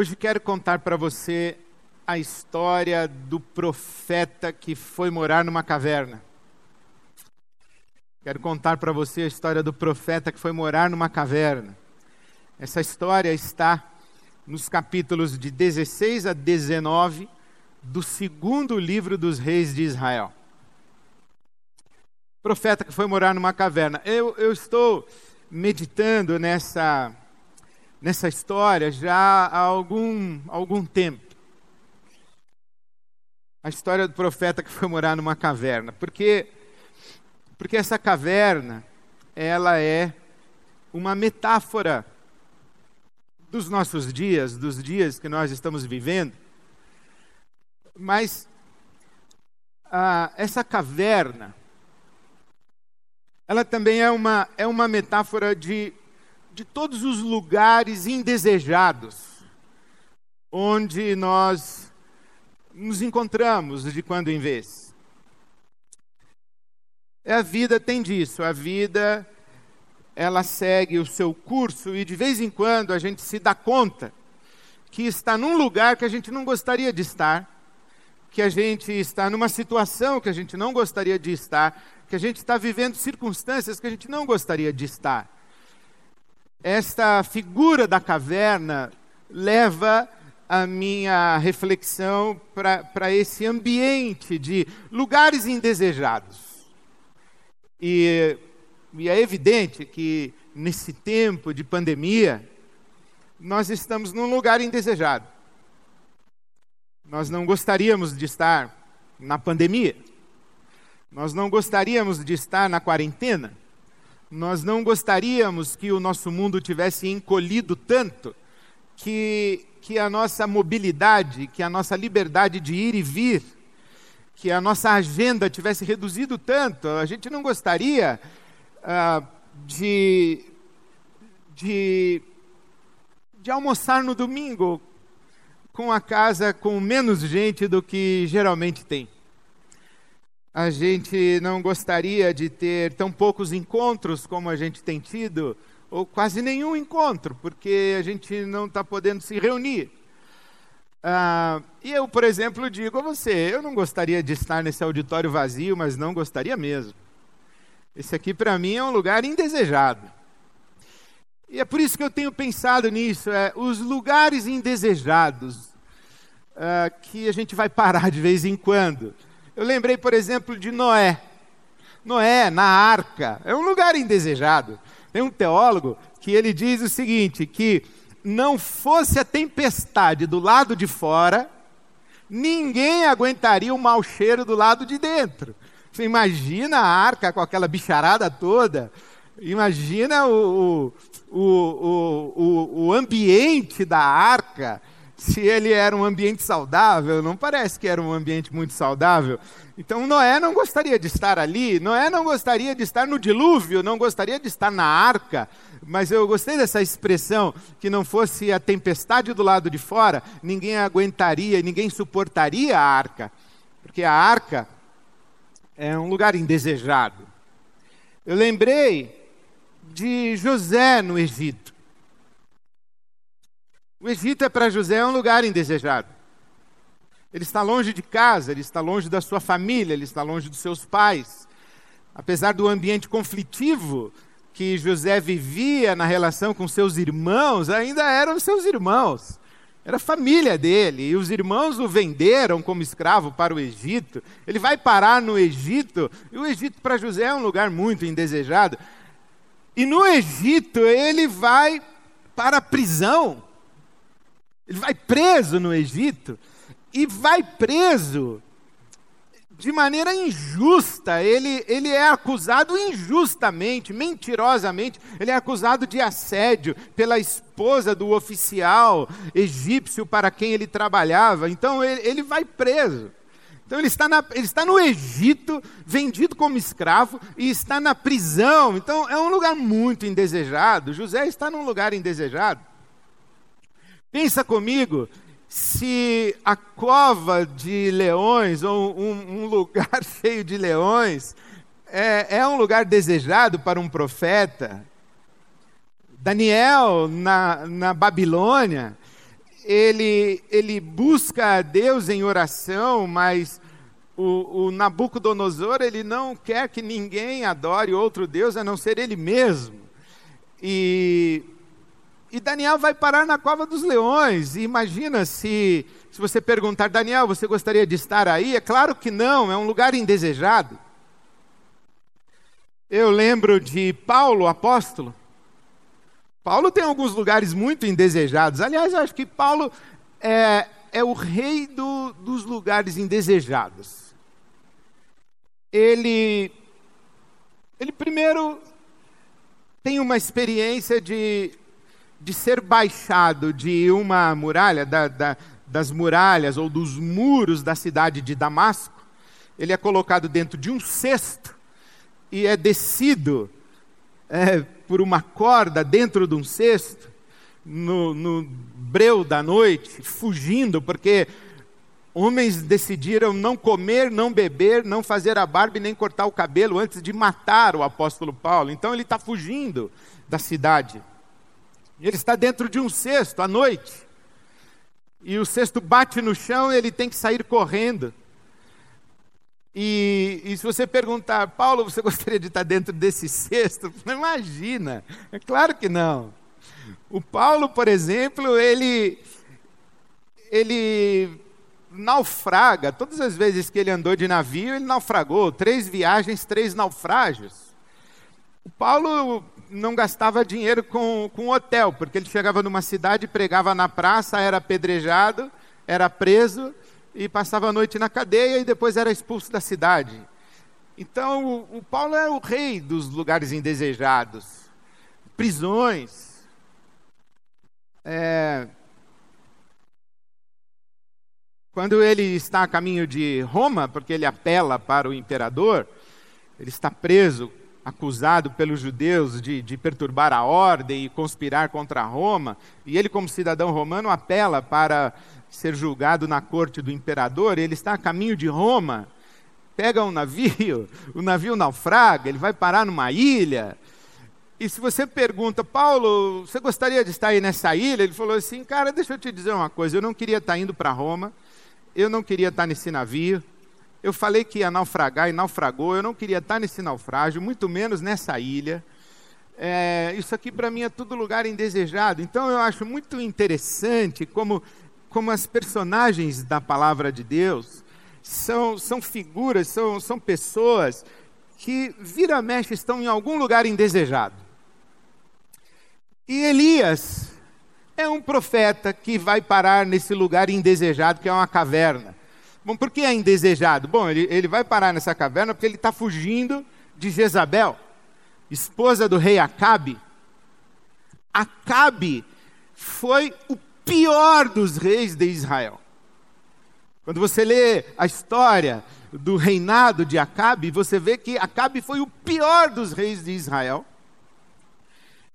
Hoje quero contar para você a história do profeta que foi morar numa caverna. Quero contar para você a história do profeta que foi morar numa caverna. Essa história está nos capítulos de 16 a 19 do segundo livro dos reis de Israel. Profeta que foi morar numa caverna. Eu, eu estou meditando nessa nessa história já há algum, algum tempo. A história do profeta que foi morar numa caverna. Porque, porque essa caverna, ela é uma metáfora dos nossos dias, dos dias que nós estamos vivendo. Mas ah, essa caverna, ela também é uma, é uma metáfora de de todos os lugares indesejados onde nós nos encontramos de quando em vez. A vida tem disso, a vida ela segue o seu curso e de vez em quando a gente se dá conta que está num lugar que a gente não gostaria de estar, que a gente está numa situação que a gente não gostaria de estar, que a gente está vivendo circunstâncias que a gente não gostaria de estar esta figura da caverna leva a minha reflexão para esse ambiente de lugares indesejados. E, e é evidente que nesse tempo de pandemia, nós estamos num lugar indesejado. Nós não gostaríamos de estar na pandemia. Nós não gostaríamos de estar na quarentena. Nós não gostaríamos que o nosso mundo tivesse encolhido tanto que, que a nossa mobilidade, que a nossa liberdade de ir e vir, que a nossa agenda tivesse reduzido tanto. A gente não gostaria ah, de, de, de almoçar no domingo com a casa com menos gente do que geralmente tem a gente não gostaria de ter tão poucos encontros como a gente tem tido, ou quase nenhum encontro, porque a gente não está podendo se reunir. Ah, e eu, por exemplo, digo a você: eu não gostaria de estar nesse auditório vazio, mas não gostaria mesmo. Esse aqui, para mim, é um lugar indesejado. E é por isso que eu tenho pensado nisso: é, os lugares indesejados ah, que a gente vai parar de vez em quando. Eu lembrei, por exemplo, de Noé. Noé, na arca, é um lugar indesejado. Tem um teólogo que ele diz o seguinte: que não fosse a tempestade do lado de fora, ninguém aguentaria o mau cheiro do lado de dentro. Você imagina a arca com aquela bicharada toda, imagina o, o, o, o, o ambiente da arca, se ele era um ambiente saudável, não parece que era um ambiente muito saudável. Então Noé não gostaria de estar ali, Noé não gostaria de estar no dilúvio, não gostaria de estar na arca. Mas eu gostei dessa expressão, que não fosse a tempestade do lado de fora, ninguém aguentaria, ninguém suportaria a arca. Porque a arca é um lugar indesejado. Eu lembrei de José no Egito. O Egito é para José um lugar indesejado. Ele está longe de casa, ele está longe da sua família, ele está longe dos seus pais. Apesar do ambiente conflitivo que José vivia na relação com seus irmãos, ainda eram seus irmãos. Era família dele, e os irmãos o venderam como escravo para o Egito. Ele vai parar no Egito, e o Egito para José é um lugar muito indesejado. E no Egito ele vai para a prisão. Ele vai preso no Egito e vai preso de maneira injusta. Ele, ele é acusado injustamente, mentirosamente. Ele é acusado de assédio pela esposa do oficial egípcio para quem ele trabalhava. Então ele, ele vai preso. Então ele está, na, ele está no Egito, vendido como escravo, e está na prisão. Então é um lugar muito indesejado. José está num lugar indesejado. Pensa comigo se a cova de leões, ou um, um lugar cheio de leões, é, é, um lugar desejado para um profeta. Daniel, na, na Babilônia, ele, ele busca a Deus em oração, mas o, o Nabucodonosor ele não quer que ninguém adore outro Deus a não ser ele mesmo. E, e Daniel vai parar na cova dos leões. E imagina se, se você perguntar, Daniel, você gostaria de estar aí? É claro que não, é um lugar indesejado. Eu lembro de Paulo, apóstolo, Paulo tem alguns lugares muito indesejados. Aliás, eu acho que Paulo é, é o rei do, dos lugares indesejados. Ele, ele primeiro tem uma experiência de, de ser baixado de uma muralha, da, da, das muralhas ou dos muros da cidade de Damasco. Ele é colocado dentro de um cesto e é descido. É, por uma corda dentro de um cesto, no, no breu da noite, fugindo, porque homens decidiram não comer, não beber, não fazer a barba e nem cortar o cabelo antes de matar o apóstolo Paulo. Então ele está fugindo da cidade. Ele está dentro de um cesto à noite. E o cesto bate no chão ele tem que sair correndo. E, e, se você perguntar, Paulo, você gostaria de estar dentro desse cesto? Imagina, é claro que não. O Paulo, por exemplo, ele, ele naufraga, todas as vezes que ele andou de navio, ele naufragou, três viagens, três naufrágios. O Paulo não gastava dinheiro com, com hotel, porque ele chegava numa cidade, pregava na praça, era apedrejado, era preso, e passava a noite na cadeia e depois era expulso da cidade. Então, o, o Paulo é o rei dos lugares indesejados, prisões. É, quando ele está a caminho de Roma, porque ele apela para o imperador, ele está preso, acusado pelos judeus de, de, perturbar a ordem e conspirar contra Roma, e ele, como cidadão romano, apela para ser julgado na corte do imperador, ele está a caminho de Roma, pega um navio, o navio naufraga, ele vai parar numa ilha. E se você pergunta, Paulo, você gostaria de estar aí nessa ilha? Ele falou assim, cara, deixa eu te dizer uma coisa, eu não queria estar indo para Roma, eu não queria estar nesse navio, eu falei que ia naufragar e naufragou, eu não queria estar nesse naufrágio, muito menos nessa ilha. É, isso aqui para mim é tudo lugar indesejado. Então eu acho muito interessante como como as personagens da palavra de Deus são, são figuras, são, são pessoas que vira mexe estão em algum lugar indesejado. E Elias é um profeta que vai parar nesse lugar indesejado, que é uma caverna. Bom, por que é indesejado? Bom, ele, ele vai parar nessa caverna porque ele está fugindo de Jezabel, esposa do rei Acabe. Acabe foi o pior dos reis de Israel. Quando você lê a história do reinado de Acabe, você vê que Acabe foi o pior dos reis de Israel.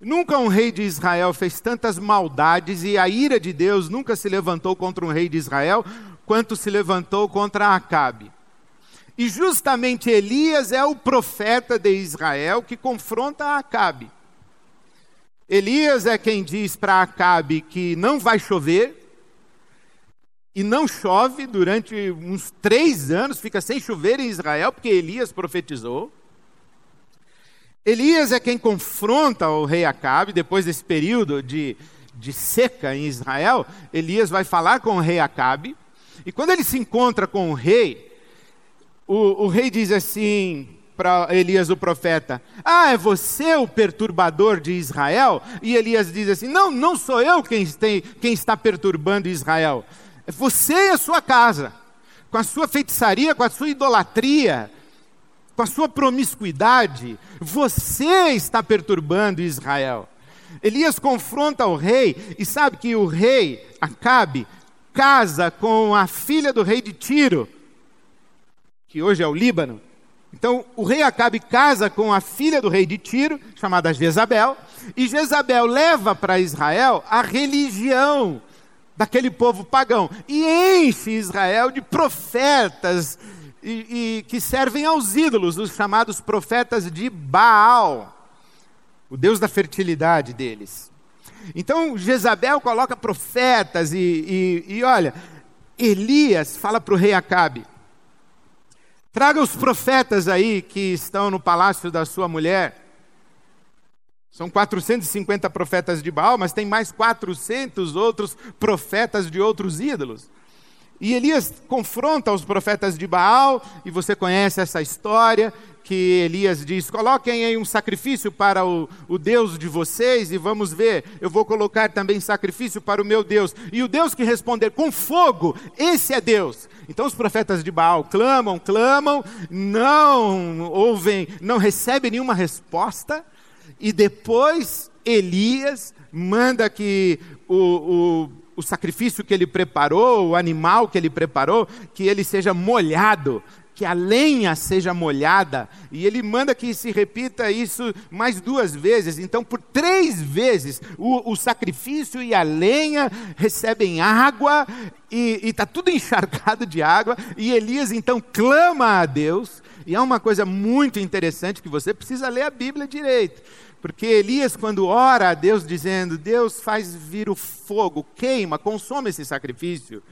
Nunca um rei de Israel fez tantas maldades e a ira de Deus nunca se levantou contra um rei de Israel quanto se levantou contra Acabe. E justamente Elias é o profeta de Israel que confronta Acabe. Elias é quem diz para Acabe que não vai chover, e não chove durante uns três anos, fica sem chover em Israel, porque Elias profetizou. Elias é quem confronta o rei Acabe, depois desse período de, de seca em Israel, Elias vai falar com o rei Acabe, e quando ele se encontra com o rei, o, o rei diz assim: para Elias o profeta: Ah, é você o perturbador de Israel? E Elias diz assim: Não, não sou eu quem, tem, quem está perturbando Israel. É você e a sua casa, com a sua feitiçaria, com a sua idolatria, com a sua promiscuidade. Você está perturbando Israel. Elias confronta o rei e sabe que o rei Acabe casa com a filha do rei de Tiro, que hoje é o Líbano. Então, o rei Acabe casa com a filha do rei de Tiro, chamada Jezabel, e Jezabel leva para Israel a religião daquele povo pagão e enche Israel de profetas e, e, que servem aos ídolos, os chamados profetas de Baal, o deus da fertilidade deles. Então Jezabel coloca profetas e, e, e olha, Elias fala para o rei Acabe: traga os profetas aí que estão no palácio da sua mulher. São 450 profetas de Baal, mas tem mais 400 outros profetas de outros ídolos. E Elias confronta os profetas de Baal, e você conhece essa história, que Elias diz: coloquem aí um sacrifício para o, o, Deus de vocês, e vamos ver, eu vou colocar também sacrifício para o meu Deus. E o Deus que responder com fogo, esse é Deus. Então os profetas de Baal clamam, clamam, não ouvem, não recebem nenhuma resposta, e depois Elias manda que o, o o sacrifício que ele preparou, o animal que ele preparou, que ele seja molhado, que a lenha seja molhada, e ele manda que se repita isso mais duas vezes. Então, por três vezes, o, o sacrifício e a lenha recebem água, e está tudo encharcado de água, e Elias então clama a Deus, e é uma coisa muito interessante que você precisa ler a Bíblia direito. Porque Elias, quando ora a Deus dizendo: Deus faz vir o fogo, queima, consome esse sacrifício,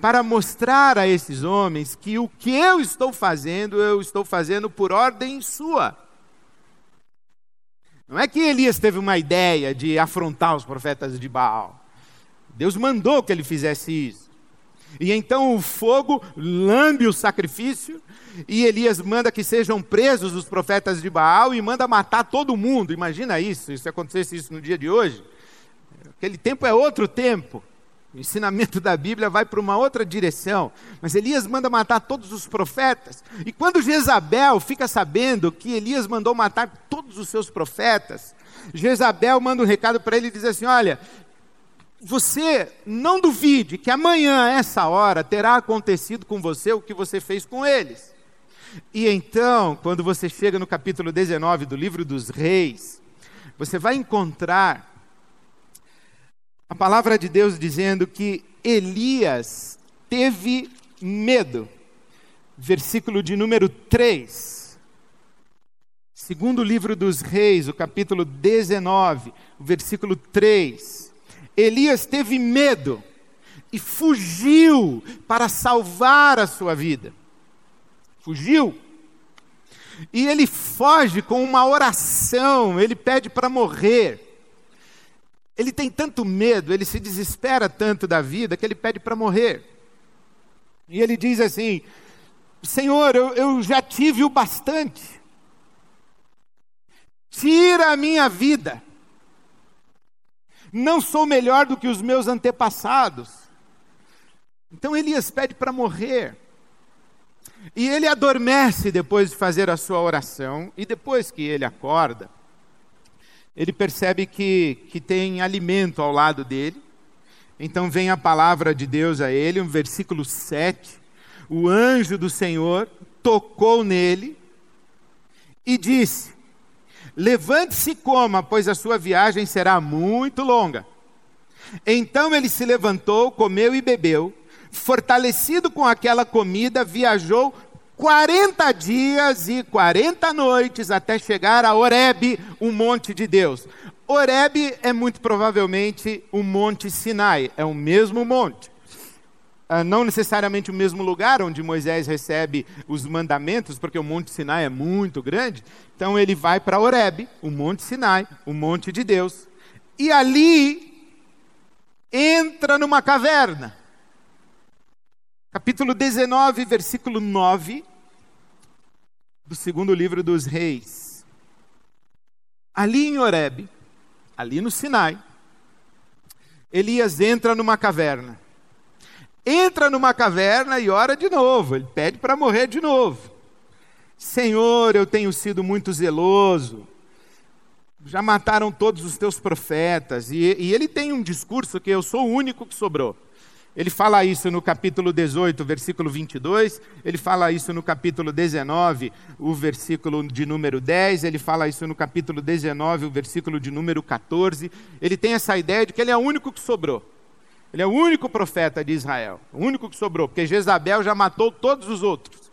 para mostrar a esses homens que o que eu estou fazendo, eu estou fazendo por ordem sua. Não é que Elias teve uma ideia de afrontar os profetas de Baal. Deus mandou que ele fizesse isso. E então o fogo lambe o sacrifício, e Elias manda que sejam presos os profetas de Baal e manda matar todo mundo. Imagina isso, se acontecesse isso no dia de hoje. Aquele tempo é outro tempo. O ensinamento da Bíblia vai para uma outra direção. Mas Elias manda matar todos os profetas. E quando Jezabel fica sabendo que Elias mandou matar todos os seus profetas, Jezabel manda um recado para ele e diz assim: Olha, você não duvide que amanhã, essa hora, terá acontecido com você o que você fez com eles. E então, quando você chega no capítulo 19 do livro dos Reis, você vai encontrar a palavra de Deus dizendo que Elias teve medo. Versículo de número 3. Segundo livro dos Reis, o capítulo 19, o versículo 3. Elias teve medo e fugiu para salvar a sua vida fugiu. E ele foge com uma oração, ele pede para morrer. Ele tem tanto medo, ele se desespera tanto da vida que ele pede para morrer. E ele diz assim: Senhor, eu, eu já tive o bastante, tira a minha vida. Não sou melhor do que os meus antepassados. Então Elias pede para morrer. E ele adormece depois de fazer a sua oração, e depois que ele acorda, ele percebe que, que tem alimento ao lado dele. Então vem a palavra de Deus a ele, um versículo 7. O anjo do Senhor tocou nele e disse: Levante-se e coma, pois a sua viagem será muito longa. Então ele se levantou, comeu e bebeu fortalecido com aquela comida, viajou 40 dias e 40 noites até chegar a Oreb, o monte de Deus. Oreb é muito provavelmente o monte Sinai, é o mesmo monte. Ah, não necessariamente o mesmo lugar onde Moisés recebe os mandamentos, porque o Monte Sinai é muito grande. Então ele vai para Oreb, o Monte Sinai, o monte de Deus. E ali entra numa caverna capítulo 19, versículo 9, do segundo livro dos Reis. Ali em Horeb, ali no Sinai, Elias entra numa caverna. Entra numa caverna e ora de novo, ele pede para morrer de novo. Senhor, eu tenho sido muito zeloso, já mataram todos os teus profetas, e, e ele tem um discurso que eu sou o único que sobrou. Ele fala isso no capítulo 18, versículo 22, ele fala isso no capítulo 19, o versículo de número 10, ele fala isso no capítulo 19, o versículo de número 14. Ele tem essa ideia de que ele é o único que sobrou. Ele é o único profeta de Israel, o único que sobrou, porque Jezabel já matou todos os outros.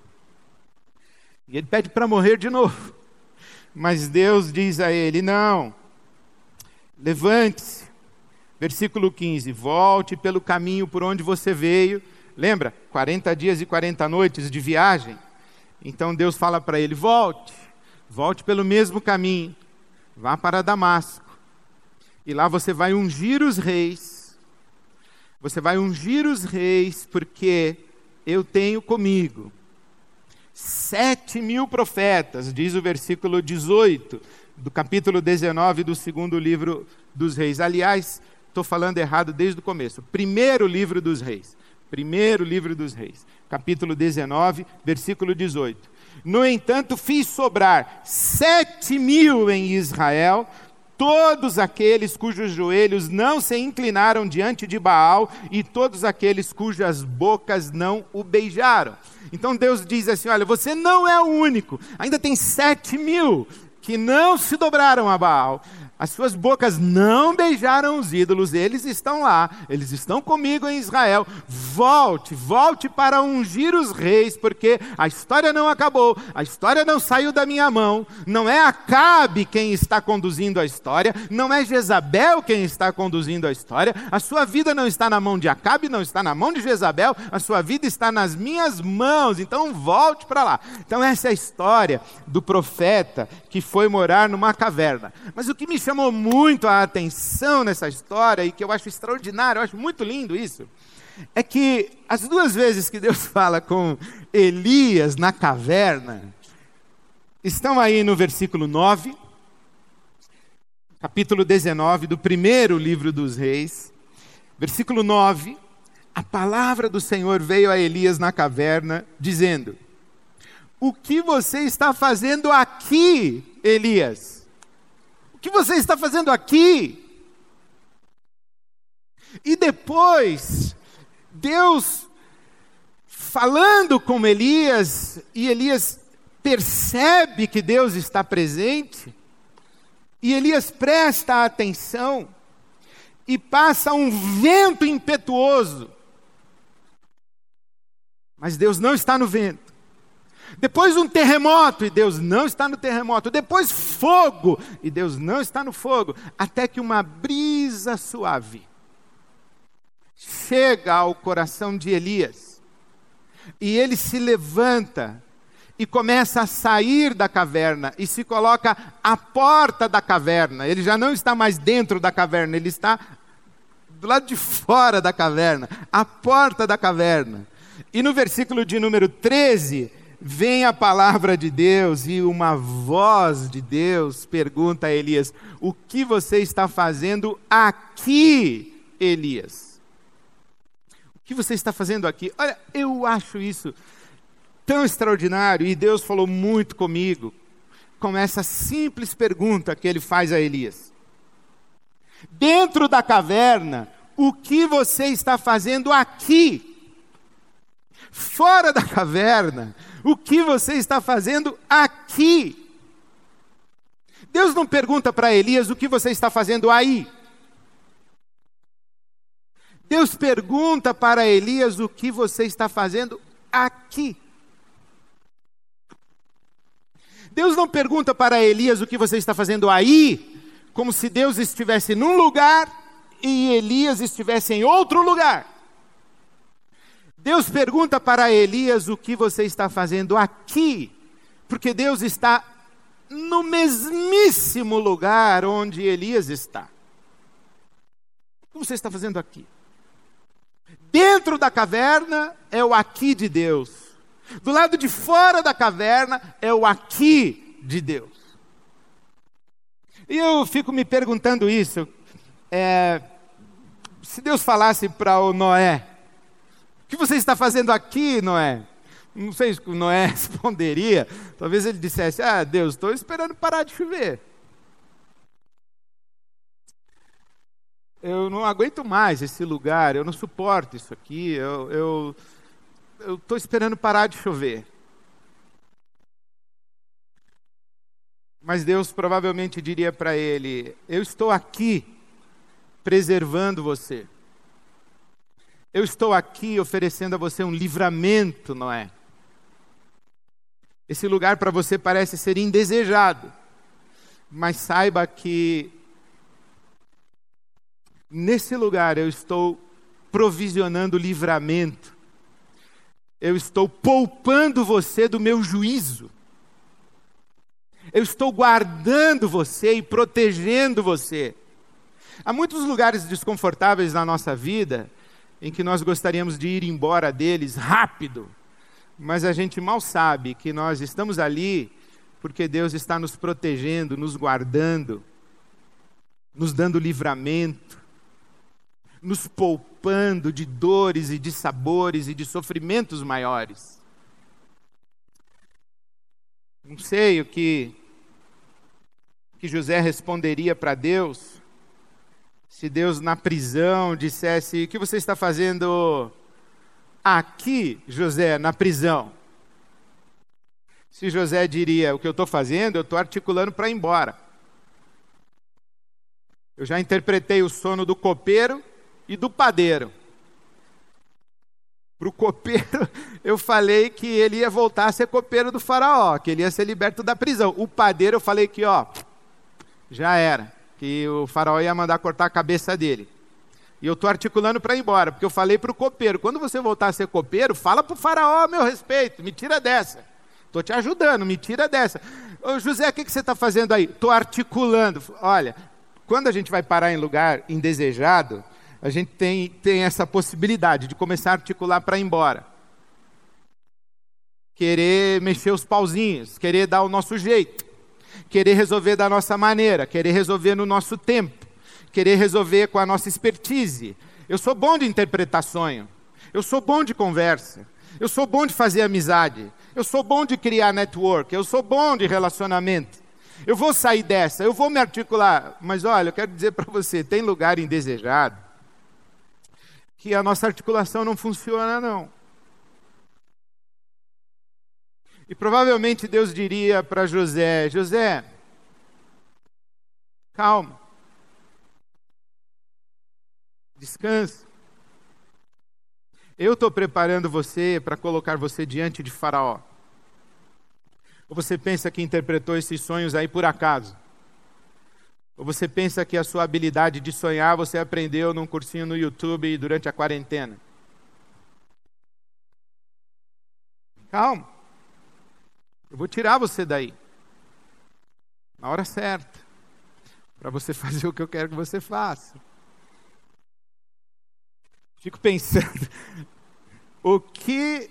E ele pede para morrer de novo. Mas Deus diz a ele: não, levante-se, Versículo 15: Volte pelo caminho por onde você veio. Lembra? 40 dias e 40 noites de viagem. Então Deus fala para ele: Volte, volte pelo mesmo caminho. Vá para Damasco. E lá você vai ungir os reis. Você vai ungir os reis, porque eu tenho comigo sete mil profetas, diz o versículo 18 do capítulo 19 do segundo livro dos reis. Aliás, estou falando errado desde o começo. Primeiro livro dos reis. Primeiro livro dos reis. Capítulo 19, versículo 18. No entanto, fiz sobrar sete mil em Israel, todos aqueles cujos joelhos não se inclinaram diante de Baal e todos aqueles cujas bocas não o beijaram. Então Deus diz assim: Olha, você não é o único, ainda tem sete mil que não se dobraram a Baal, as suas bocas não beijaram os ídolos, eles estão lá, eles estão comigo em Israel. Volte, volte para ungir os reis, porque a história não acabou, a história não saiu da minha mão. Não é Acabe quem está conduzindo a história, não é Jezabel quem está conduzindo a história. A sua vida não está na mão de Acabe, não está na mão de Jezabel, a sua vida está nas minhas mãos. Então volte para lá. Então, essa é a história do profeta que foi morar numa caverna. Mas o que me chamou muito a atenção nessa história e que eu acho extraordinário, eu acho muito lindo isso, é que as duas vezes que Deus fala com Elias na caverna, estão aí no versículo 9, capítulo 19 do primeiro livro dos Reis, versículo 9. A palavra do Senhor veio a Elias na caverna, dizendo: O que você está fazendo aqui, Elias? que você está fazendo aqui? E depois, Deus falando com Elias, e Elias percebe que Deus está presente, e Elias presta atenção, e passa um vento impetuoso. Mas Deus não está no vento. Depois um terremoto, e Deus não está no terremoto. Depois fogo, e Deus não está no fogo. Até que uma brisa suave chega ao coração de Elias. E ele se levanta e começa a sair da caverna e se coloca à porta da caverna. Ele já não está mais dentro da caverna, ele está do lado de fora da caverna, à porta da caverna. E no versículo de número 13, vem a palavra de Deus e uma voz de Deus pergunta a Elias: O que você está fazendo aqui, Elias? O que você está fazendo aqui? Olha, eu acho isso tão extraordinário e Deus falou muito comigo com essa simples pergunta que ele faz a Elias. Dentro da caverna, o que você está fazendo aqui? Fora da caverna, o que você está fazendo aqui? Deus não pergunta para Elias o que você está fazendo aí. Deus pergunta para Elias o que você está fazendo aqui. Deus não pergunta para Elias o que você está fazendo aí, como se Deus estivesse num lugar e Elias estivesse em outro lugar. Deus pergunta para Elias o que você está fazendo aqui, porque Deus está no mesmíssimo lugar onde Elias está. O que você está fazendo aqui? Dentro da caverna é o aqui de Deus. Do lado de fora da caverna é o aqui de Deus. E eu fico me perguntando isso. É, se Deus falasse para o Noé, que você está fazendo aqui, Noé? Não sei que Noé responderia. Talvez ele dissesse: Ah, Deus, estou esperando parar de chover. Eu não aguento mais esse lugar, eu não suporto isso aqui, eu estou esperando parar de chover. Mas Deus provavelmente diria para ele: Eu estou aqui preservando você. Eu estou aqui oferecendo a você um livramento, não é? Esse lugar para você parece ser indesejado, mas saiba que Nesse lugar eu estou provisionando livramento. Eu estou poupando você do meu juízo. Eu estou guardando você e protegendo você. Há muitos lugares desconfortáveis na nossa vida em que nós gostaríamos de ir embora deles rápido, mas a gente mal sabe que nós estamos ali porque Deus está nos protegendo, nos guardando, nos dando livramento, nos poupando de dores e de sabores e de sofrimentos maiores. Não sei o que que José responderia para Deus se Deus na prisão dissesse: "O que você está fazendo aqui, José, na prisão?" Se José diria: "O que eu estou fazendo, eu estou articulando para ir embora." Eu já interpretei o sono do copeiro e do padeiro. Para o copeiro, eu falei que ele ia voltar a ser copeiro do faraó, que ele ia ser liberto da prisão. O padeiro, eu falei que, ó, já era, que o faraó ia mandar cortar a cabeça dele. E eu estou articulando para ir embora, porque eu falei para o copeiro: quando você voltar a ser copeiro, fala para o faraó meu respeito, me tira dessa. Estou te ajudando, me tira dessa. Ô, José, o que, que você está fazendo aí? Estou articulando. Olha, quando a gente vai parar em lugar indesejado, a gente tem, tem essa possibilidade de começar a articular para ir embora. Querer mexer os pauzinhos, querer dar o nosso jeito, querer resolver da nossa maneira, querer resolver no nosso tempo, querer resolver com a nossa expertise. Eu sou bom de interpretar sonho, eu sou bom de conversa, eu sou bom de fazer amizade, eu sou bom de criar network, eu sou bom de relacionamento. Eu vou sair dessa, eu vou me articular, mas olha, eu quero dizer para você: tem lugar indesejado que a nossa articulação não funciona, não. E provavelmente Deus diria para José: José, calma, descansa. Eu estou preparando você para colocar você diante de Faraó. Ou você pensa que interpretou esses sonhos aí por acaso? Ou você pensa que a sua habilidade de sonhar você aprendeu num cursinho no YouTube durante a quarentena? Calma. Eu vou tirar você daí. Na hora certa. Para você fazer o que eu quero que você faça. Fico pensando, o que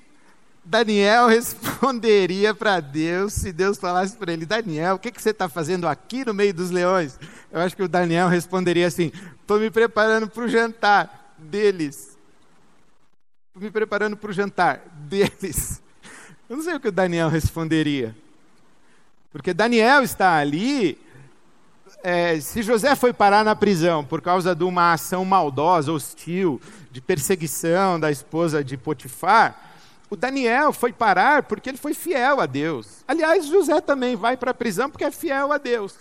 Daniel responderia para Deus se Deus falasse para ele: Daniel, o que, que você está fazendo aqui no meio dos leões? Eu acho que o Daniel responderia assim: estou me preparando para o jantar deles. Estou me preparando para o jantar deles. Eu não sei o que o Daniel responderia. Porque Daniel está ali. É, se José foi parar na prisão por causa de uma ação maldosa, hostil, de perseguição da esposa de Potifar, o Daniel foi parar porque ele foi fiel a Deus. Aliás, José também vai para a prisão porque é fiel a Deus.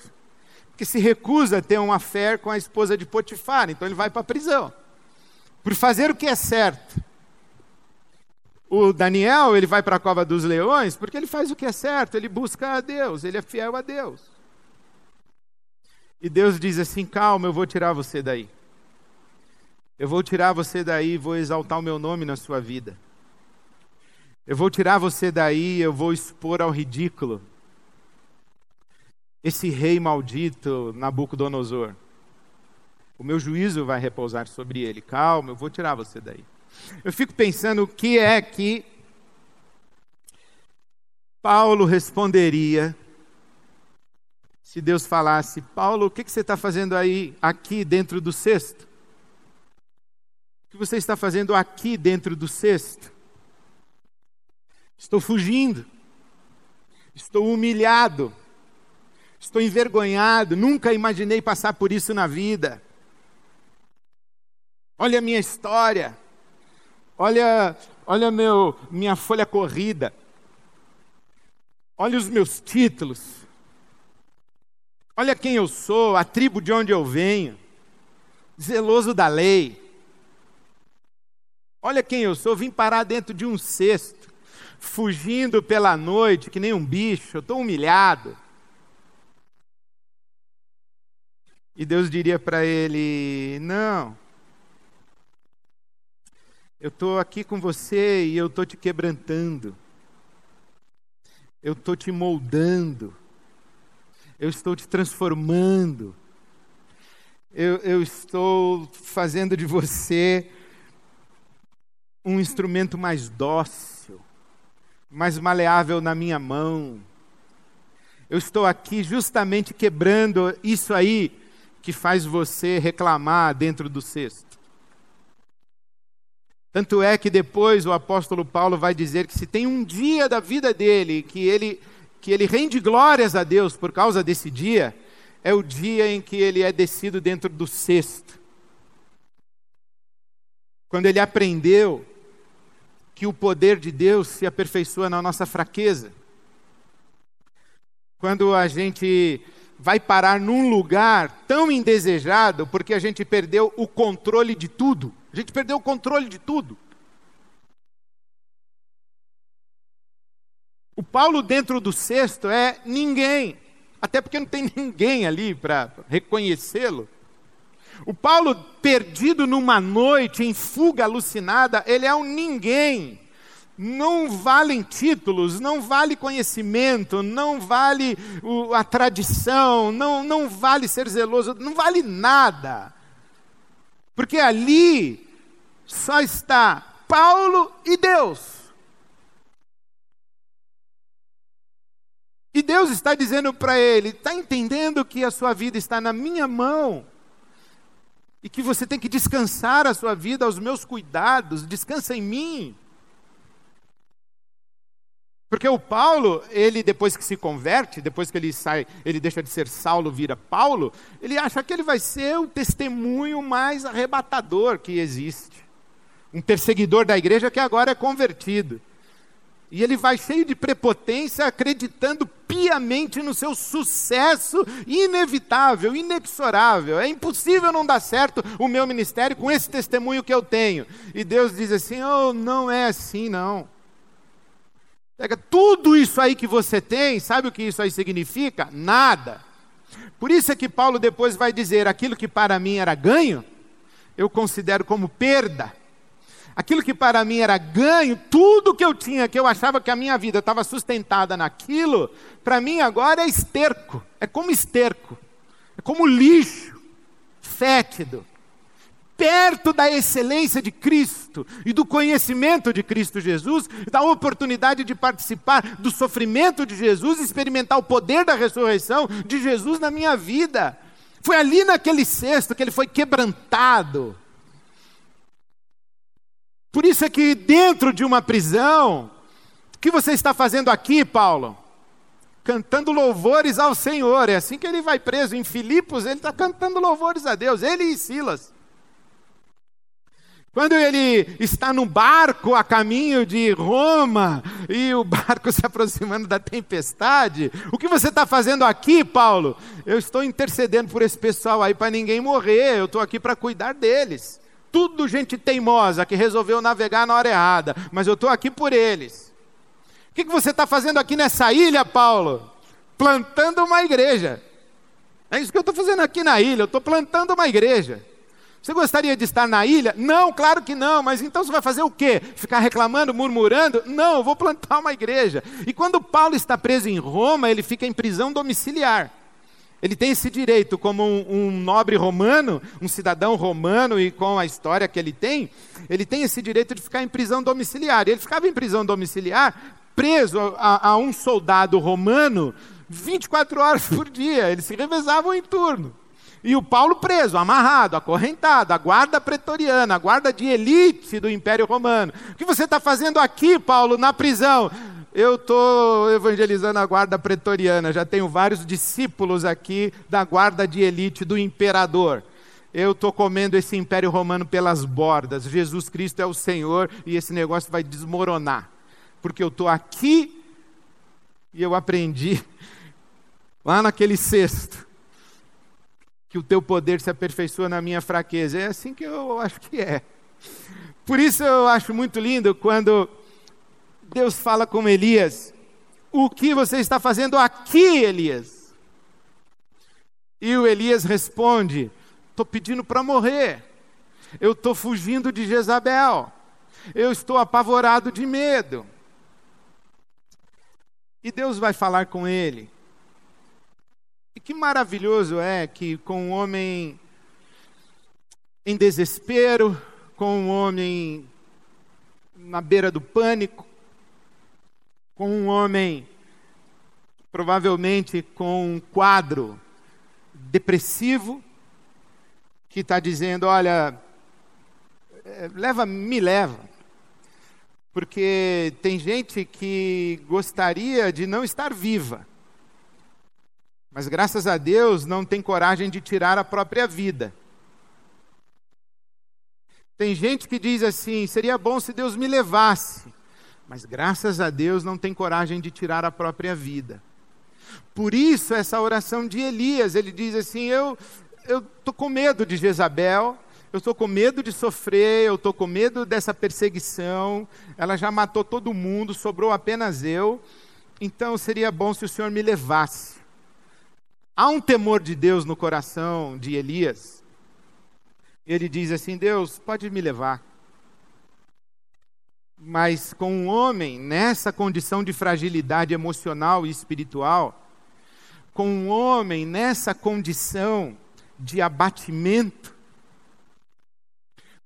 Porque se recusa a ter uma fé com a esposa de Potifar, então ele vai para a prisão. Por fazer o que é certo. O Daniel, ele vai para a cova dos leões porque ele faz o que é certo, ele busca a Deus, ele é fiel a Deus. E Deus diz assim: calma, eu vou tirar você daí. Eu vou tirar você daí vou exaltar o meu nome na sua vida. Eu vou tirar você daí, eu vou expor ao ridículo esse rei maldito Nabucodonosor. O meu juízo vai repousar sobre ele. Calma, eu vou tirar você daí. Eu fico pensando o que é que Paulo responderia se Deus falasse: Paulo, o que, você está fazendo aí, aqui dentro do cesto? O que você está fazendo aqui dentro do cesto? Estou fugindo. Estou humilhado. Estou envergonhado. Nunca imaginei passar por isso na vida. Olha a minha história. Olha, olha meu, minha folha corrida. Olha os meus títulos. Olha quem eu sou, a tribo de onde eu venho. Zeloso da lei. Olha quem eu sou, vim parar dentro de um cesto fugindo pela noite que nem um bicho, eu estou humilhado. E Deus diria para ele: Não, eu estou aqui com você e eu estou te quebrantando, eu estou te moldando, eu estou te transformando, eu, eu estou fazendo de você um instrumento mais dócil, mais maleável na minha mão. Eu estou aqui justamente quebrando isso aí que faz você reclamar dentro do cesto. Tanto é que depois o apóstolo Paulo vai dizer que se tem um dia da vida dele que ele que ele rende glórias a Deus por causa desse dia, é o dia em que ele é descido dentro do cesto. Quando ele aprendeu que o poder de Deus se aperfeiçoa na nossa fraqueza. Quando a gente vai parar num lugar tão indesejado porque a gente perdeu o controle de tudo. A gente perdeu o controle de tudo. O Paulo dentro do cesto é ninguém, até porque não tem ninguém ali para reconhecê-lo. O Paulo, perdido numa noite, em fuga alucinada, ele é um ninguém. Não valem títulos, não vale conhecimento, não vale o, a tradição, não, não vale ser zeloso, não vale nada. Porque ali só está Paulo e Deus. E Deus está dizendo para ele: está entendendo que a sua vida está na minha mão? E que você tem que descansar a sua vida aos meus cuidados, descansa em mim. Porque o Paulo, ele depois que se converte, depois que ele sai, ele deixa de ser Saulo, vira Paulo, ele acha que ele vai ser o testemunho mais arrebatador que existe. Um perseguidor da igreja que agora é convertido. E ele vai cheio de prepotência, acreditando piamente no seu sucesso inevitável, inexorável. É impossível não dar certo o meu ministério com esse testemunho que eu tenho. E Deus diz assim: oh, não é assim, não. Pega tudo isso aí que você tem, sabe o que isso aí significa? Nada. Por isso é que Paulo depois vai dizer: aquilo que para mim era ganho, eu considero como perda aquilo que para mim era ganho, tudo que eu tinha, que eu achava que a minha vida estava sustentada naquilo, para mim agora é esterco, é como esterco, é como lixo, fétido. Perto da excelência de Cristo e do conhecimento de Cristo Jesus, da oportunidade de participar do sofrimento de Jesus, experimentar o poder da ressurreição de Jesus na minha vida. Foi ali naquele cesto que ele foi quebrantado por isso é que dentro de uma prisão, o que você está fazendo aqui, Paulo? Cantando louvores ao Senhor. É assim que ele vai preso. Em Filipos, ele está cantando louvores a Deus, ele e Silas. Quando ele está no barco a caminho de Roma e o barco se aproximando da tempestade, o que você está fazendo aqui, Paulo? Eu estou intercedendo por esse pessoal aí para ninguém morrer, eu estou aqui para cuidar deles. Tudo gente teimosa que resolveu navegar na hora errada, mas eu estou aqui por eles. O que, você está fazendo aqui nessa ilha, Paulo? Plantando uma igreja. É isso que eu estou fazendo aqui na ilha, eu estou plantando uma igreja. Você gostaria de estar na ilha? Não, claro que não, mas então você vai fazer o quê? Ficar reclamando, murmurando? Não, vou plantar uma igreja. E quando Paulo está preso em Roma, ele fica em prisão domiciliar. Ele tem esse direito como um, um, nobre romano, um cidadão romano, e com a história que ele tem, ele tem esse direito de ficar em prisão domiciliar. Ele ficava em prisão domiciliar, preso a, a um soldado romano 24 horas por dia. Eles se revezavam em turno. E o Paulo preso, amarrado, acorrentado, a guarda pretoriana, a guarda de elite do Império Romano. O que você está fazendo aqui, Paulo, na prisão? eu estou evangelizando a guarda pretoriana, já tenho vários discípulos aqui da guarda de elite do imperador. Eu estou comendo esse império romano pelas bordas. Jesus Cristo é o Senhor e esse negócio vai desmoronar. Porque eu estou aqui e eu aprendi lá naquele cesto que o teu poder se aperfeiçoa na minha fraqueza. É assim que eu acho que é. Por isso eu acho muito lindo quando Deus fala com Elias: O que você está fazendo aqui, Elias? E o Elias responde: Estou pedindo para morrer. Eu estou fugindo de Jezabel. Eu estou apavorado de medo. E Deus vai falar com ele. E que maravilhoso é que com um homem em desespero, com um homem na beira do pânico, com um homem provavelmente com um quadro depressivo, que está dizendo: olha, eh, leva, me leva. Porque tem gente que gostaria de não estar viva, mas graças a Deus não tem coragem de tirar a própria vida. Tem gente que diz assim: seria bom se Deus me levasse, mas graças a Deus não tem coragem de tirar a própria vida. Por isso, essa oração de Elias, ele diz assim: Eu estou com medo de Jezabel, eu estou com medo de sofrer, eu estou com medo dessa perseguição, ela já matou todo mundo, sobrou apenas eu, então seria bom se o Senhor me levasse. Há um temor de Deus no coração de Elias. Ele diz assim: Deus, pode me levar. Mas com um homem nessa condição de fragilidade emocional e espiritual, com um homem nessa condição de abatimento,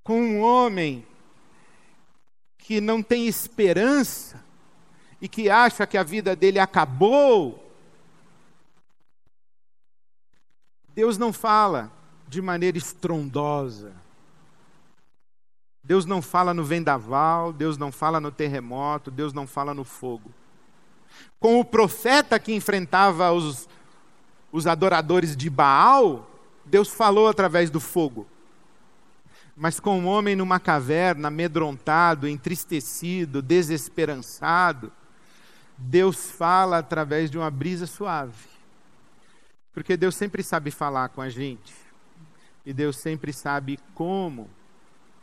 com um homem que não tem esperança e que acha que a vida dele acabou, Deus não fala de maneira estrondosa. Deus não fala no vendaval, Deus não fala no terremoto, Deus não fala no fogo. Com o profeta que enfrentava os, os adoradores de Baal, Deus falou através do fogo. Mas com um homem numa caverna, amedrontado, entristecido, desesperançado, Deus fala através de uma brisa suave. Porque Deus sempre sabe falar com a gente. E Deus sempre sabe como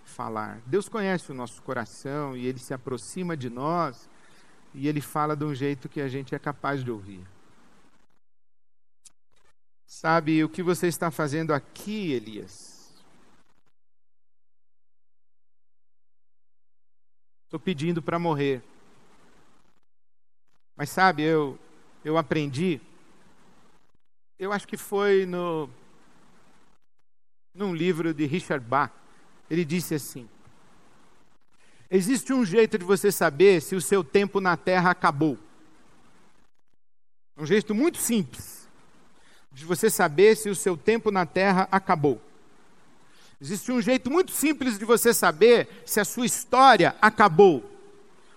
falar. Deus conhece o nosso coração e ele se aproxima de nós e ele fala de um jeito que a gente é capaz de ouvir. Sabe o que você está fazendo aqui, Elias? Estou pedindo para morrer. Mas sabe, eu eu aprendi. Eu acho que foi no num livro de Richard Bach ele disse assim: Existe um jeito de você saber se o seu tempo na terra acabou. Um jeito muito simples de você saber se o seu tempo na terra acabou. Existe um jeito muito simples de você saber se a sua história acabou.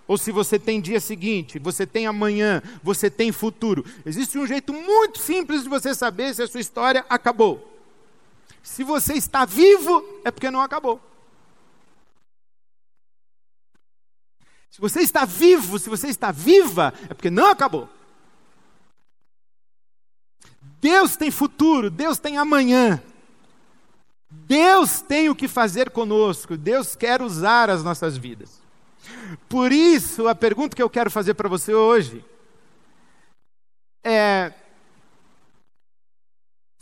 Ou se você tem dia seguinte, você tem amanhã, você tem futuro. Existe um jeito muito simples de você saber se a sua história acabou. Se você está vivo, é porque não acabou. Se você está vivo, se você está viva, é porque não acabou. Deus tem futuro, Deus tem amanhã. Deus tem o que fazer conosco, Deus quer usar as nossas vidas. Por isso, a pergunta que eu quero fazer para você hoje é: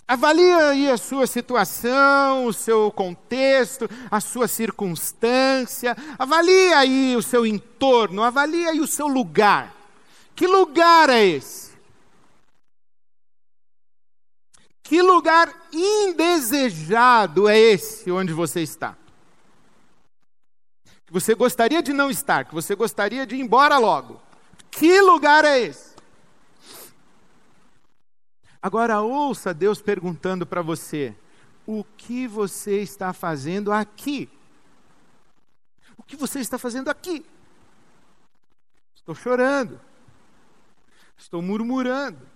Avalie aí a sua situação, o seu contexto, a sua circunstância. Avalie aí o seu entorno, avalie aí o seu lugar. Que lugar é esse? Que lugar indesejado é esse onde você está? Que você gostaria de não estar, que você gostaria de ir embora logo. Que lugar é esse? Agora ouça Deus perguntando para você: o que você está fazendo aqui? O que você está fazendo aqui? Estou chorando. Estou murmurando.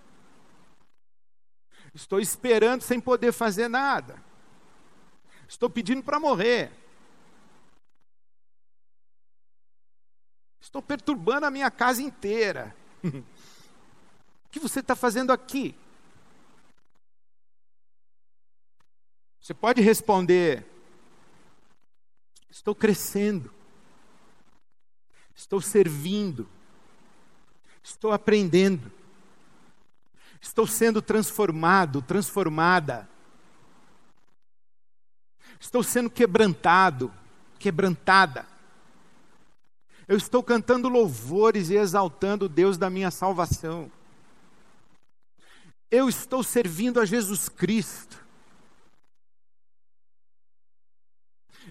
Estou esperando sem poder fazer nada. Estou pedindo para morrer. Estou perturbando a minha casa inteira. o que você está fazendo aqui? Você pode responder: Estou crescendo, estou servindo, estou aprendendo, Estou sendo transformado, transformada. Estou sendo quebrantado, quebrantada. Eu estou cantando louvores e exaltando o Deus da minha salvação. Eu estou servindo a Jesus Cristo.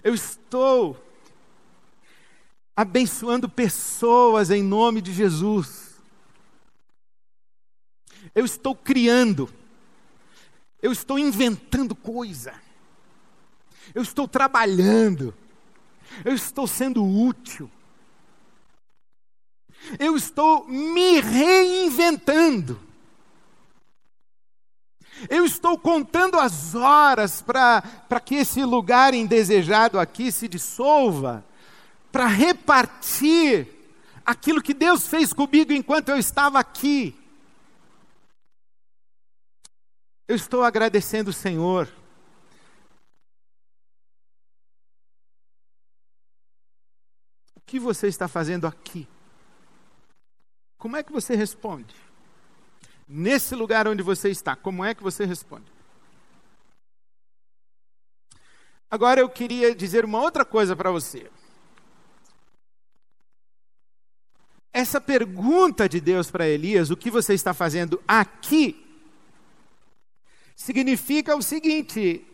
Eu estou abençoando pessoas em nome de Jesus. Eu estou criando. Eu estou inventando coisa. Eu estou trabalhando. Eu estou sendo útil. Eu estou me reinventando. Eu estou contando as horas para que esse lugar indesejado aqui se dissolva, para repartir aquilo que Deus fez comigo enquanto eu estava aqui. Eu estou agradecendo o Senhor. O que você está fazendo aqui? Como é que você responde? Nesse lugar onde você está, como é que você responde? Agora eu queria dizer uma outra coisa para você. Essa pergunta de Deus para Elias, o que você está fazendo aqui, significa o seguinte: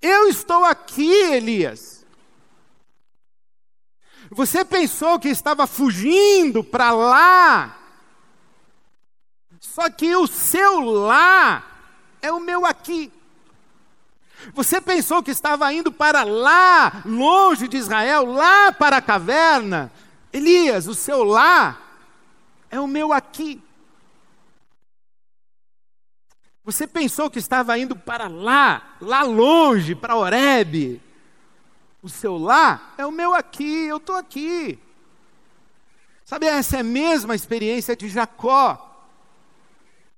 eu estou aqui, Elias. Você pensou que estava fugindo para lá, só que o seu lá é o meu aqui. Você pensou que estava indo para lá, longe de Israel, lá para a caverna? Elias, o seu lá é o meu aqui. Você pensou que estava indo para lá, lá longe, para Oreb? O seu lá é o meu aqui, eu estou aqui. Sabe, essa é a mesma experiência de Jacó.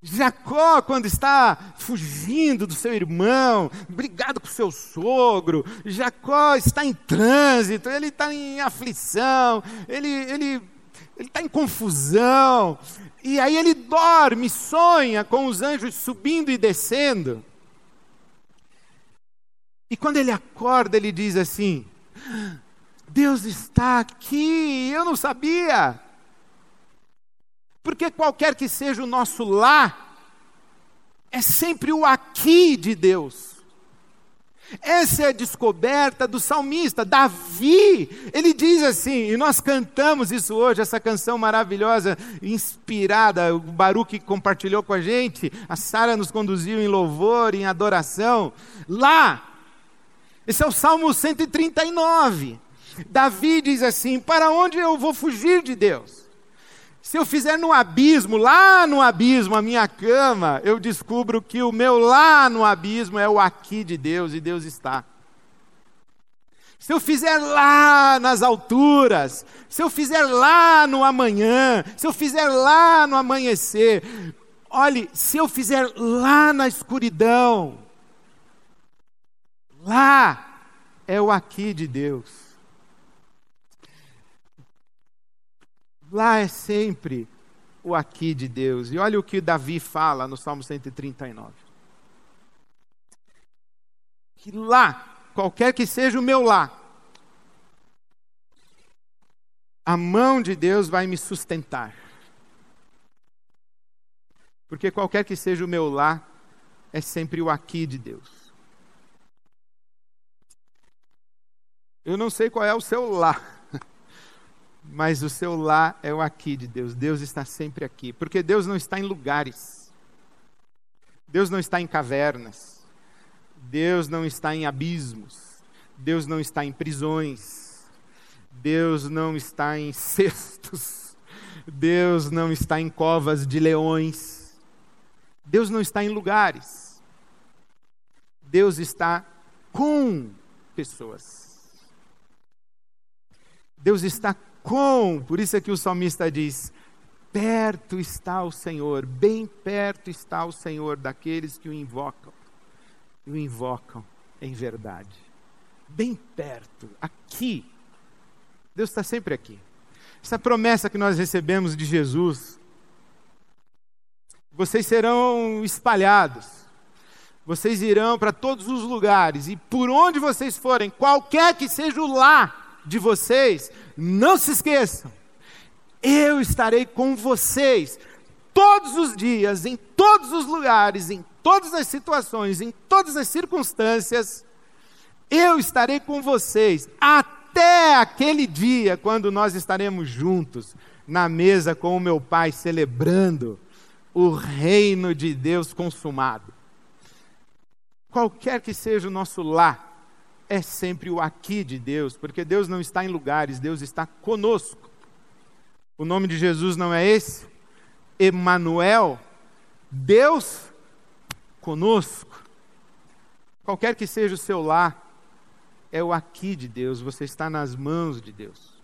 Jacó, quando está fugindo do seu irmão, brigado com seu sogro, Jacó está em trânsito, ele está em aflição, ele, ele, ele está em confusão, e aí ele dorme, sonha com os anjos subindo e descendo. E quando ele acorda, ele diz assim: Deus está aqui, eu não sabia. Porque qualquer que seja o nosso lá, é sempre o aqui de Deus. Essa é a descoberta do salmista, Davi. Ele diz assim, e nós cantamos isso hoje, essa canção maravilhosa, inspirada, o Baruque compartilhou com a gente, a Sara nos conduziu em louvor, em adoração. Lá, esse é o Salmo 139. Davi diz assim: Para onde eu vou fugir de Deus? Se eu fizer no abismo, lá no abismo, a minha cama, eu descubro que o meu lá no abismo é o aqui de Deus e Deus está. Se eu fizer lá nas alturas, se eu fizer lá no amanhã, se eu fizer lá no amanhecer, olhe, se eu fizer lá na escuridão, lá é o aqui de Deus. Lá é sempre o aqui de Deus. E olha o que Davi fala no Salmo 139. Que lá, qualquer que seja o meu lá, a mão de Deus vai me sustentar. Porque qualquer que seja o meu lá, é sempre o aqui de Deus. Eu não sei qual é o seu lá mas o seu lá é o aqui de Deus. Deus está sempre aqui, porque Deus não está em lugares. Deus não está em cavernas. Deus não está em abismos. Deus não está em prisões. Deus não está em cestos. Deus não está em covas de leões. Deus não está em lugares. Deus está com pessoas. Deus está com. Por isso é que o salmista diz: perto está o Senhor, bem perto está o Senhor daqueles que o invocam, e o invocam em verdade. Bem perto, aqui. Deus está sempre aqui. Essa promessa que nós recebemos de Jesus, vocês serão espalhados, vocês irão para todos os lugares, e por onde vocês forem, qualquer que seja o lá de vocês, não se esqueçam, eu estarei com vocês todos os dias, em todos os lugares, em todas as situações, em todas as circunstâncias, eu estarei com vocês até aquele dia quando nós estaremos juntos na mesa com o meu Pai celebrando o reino de Deus consumado. Qualquer que seja o nosso lá, é sempre o aqui de Deus, porque Deus não está em lugares, Deus está conosco. O nome de Jesus não é esse? Emanuel, Deus conosco. Qualquer que seja o seu lar, é o aqui de Deus, você está nas mãos de Deus.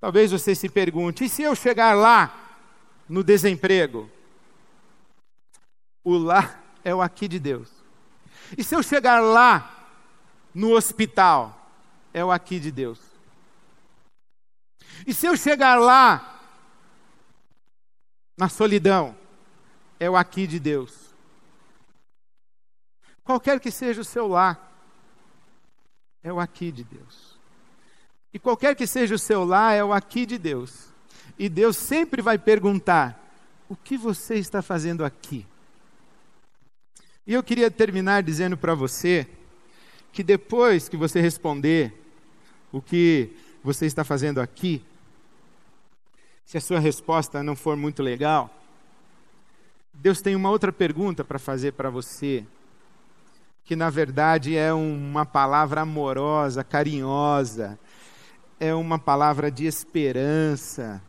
Talvez você se pergunte: e se eu chegar lá no desemprego? O lá é o aqui de Deus. E se eu chegar lá no hospital? É o aqui de Deus. E se eu chegar lá na solidão? É o aqui de Deus. Qualquer que seja o seu lar, é o aqui de Deus. E qualquer que seja o seu lar, é o aqui de Deus. E Deus sempre vai perguntar: o que você está fazendo aqui? E eu queria terminar dizendo para você que depois que você responder o que você está fazendo aqui, se a sua resposta não for muito legal, Deus tem uma outra pergunta para fazer para você, que na verdade é uma palavra amorosa, carinhosa, é uma palavra de esperança,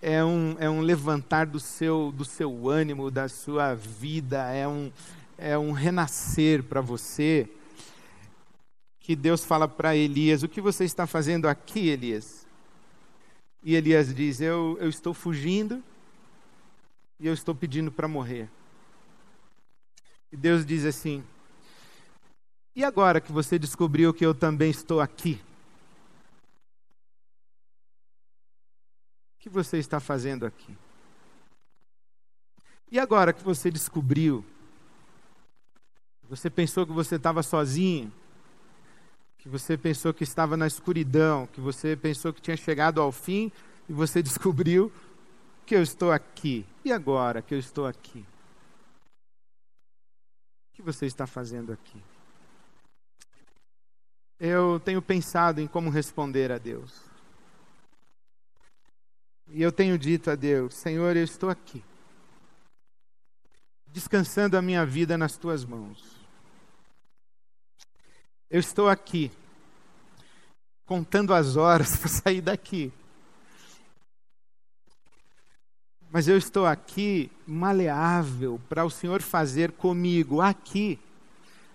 é um, é um levantar do seu, do seu ânimo, da sua vida, é um, é um renascer para você. Que Deus fala para Elias: O que você está fazendo aqui, Elias? E Elias diz: Eu, eu estou fugindo e eu estou pedindo para morrer. E Deus diz assim: E agora que você descobriu que eu também estou aqui? que você está fazendo aqui? E agora que você descobriu, você pensou que você estava sozinho, que você pensou que estava na escuridão, que você pensou que tinha chegado ao fim e você descobriu que eu estou aqui. E agora que eu estou aqui? O que você está fazendo aqui? Eu tenho pensado em como responder a Deus. E eu tenho dito a Deus: Senhor, eu estou aqui, descansando a minha vida nas tuas mãos. Eu estou aqui, contando as horas para sair daqui. Mas eu estou aqui maleável para o Senhor fazer comigo, aqui,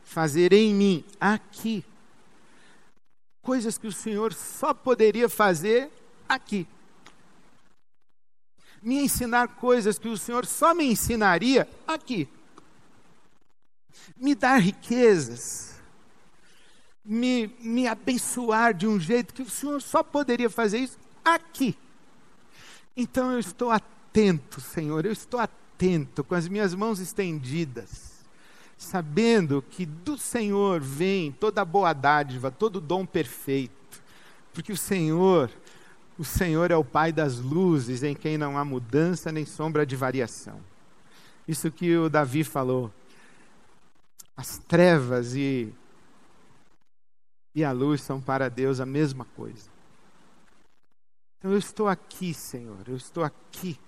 fazer em mim, aqui, coisas que o Senhor só poderia fazer aqui me ensinar coisas que o Senhor só me ensinaria aqui. Me dar riquezas, me, me abençoar de um jeito que o Senhor só poderia fazer isso aqui. Então eu estou atento, Senhor, eu estou atento, com as minhas mãos estendidas, sabendo que do Senhor vem toda boa dádiva, todo dom perfeito, porque o Senhor o Senhor é o Pai das luzes, em quem não há mudança nem sombra de variação. Isso que o Davi falou. As trevas e, e a luz são para Deus a mesma coisa. Então eu estou aqui, Senhor, eu estou aqui,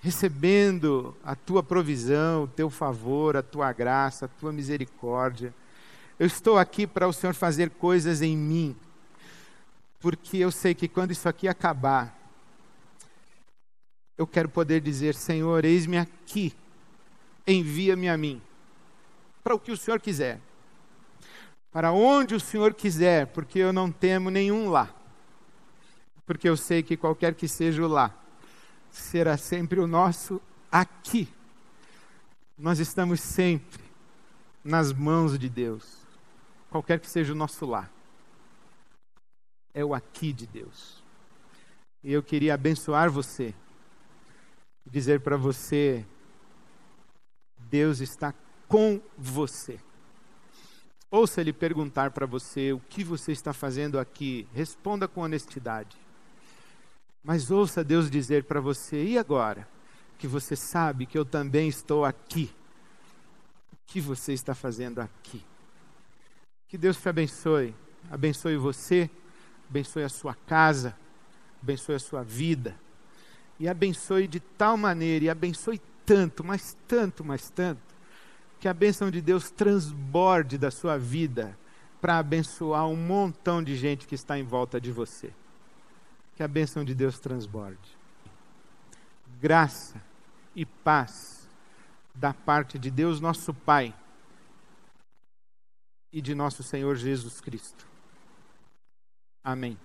recebendo a tua provisão, o teu favor, a tua graça, a tua misericórdia. Eu estou aqui para o Senhor fazer coisas em mim porque eu sei que quando isso aqui acabar, eu quero poder dizer: Senhor, eis-me aqui, envia-me a mim, para o que o Senhor quiser, para onde o Senhor quiser, porque eu não temo nenhum lá, porque eu sei que qualquer que seja o lá, será sempre o nosso aqui. Nós estamos sempre nas mãos de Deus, qualquer que seja o nosso lar é o aqui de Deus. E eu queria abençoar você dizer para você: Deus está com você. Ouça ele perguntar para você o que você está fazendo aqui. Responda com honestidade. Mas ouça Deus dizer para você: e agora? Que você sabe que eu também estou aqui. O que você está fazendo aqui? Que Deus te abençoe. Abençoe você, abençoe a sua casa, abençoe a sua vida. E abençoe de tal maneira, e abençoe tanto, mas tanto, mas tanto, que a bênção de Deus transborde da sua vida para abençoar um montão de gente que está em volta de você. Que a bênção de Deus transborde. Graça e paz da parte de Deus, nosso Pai, e de nosso Senhor Jesus Cristo. Amém.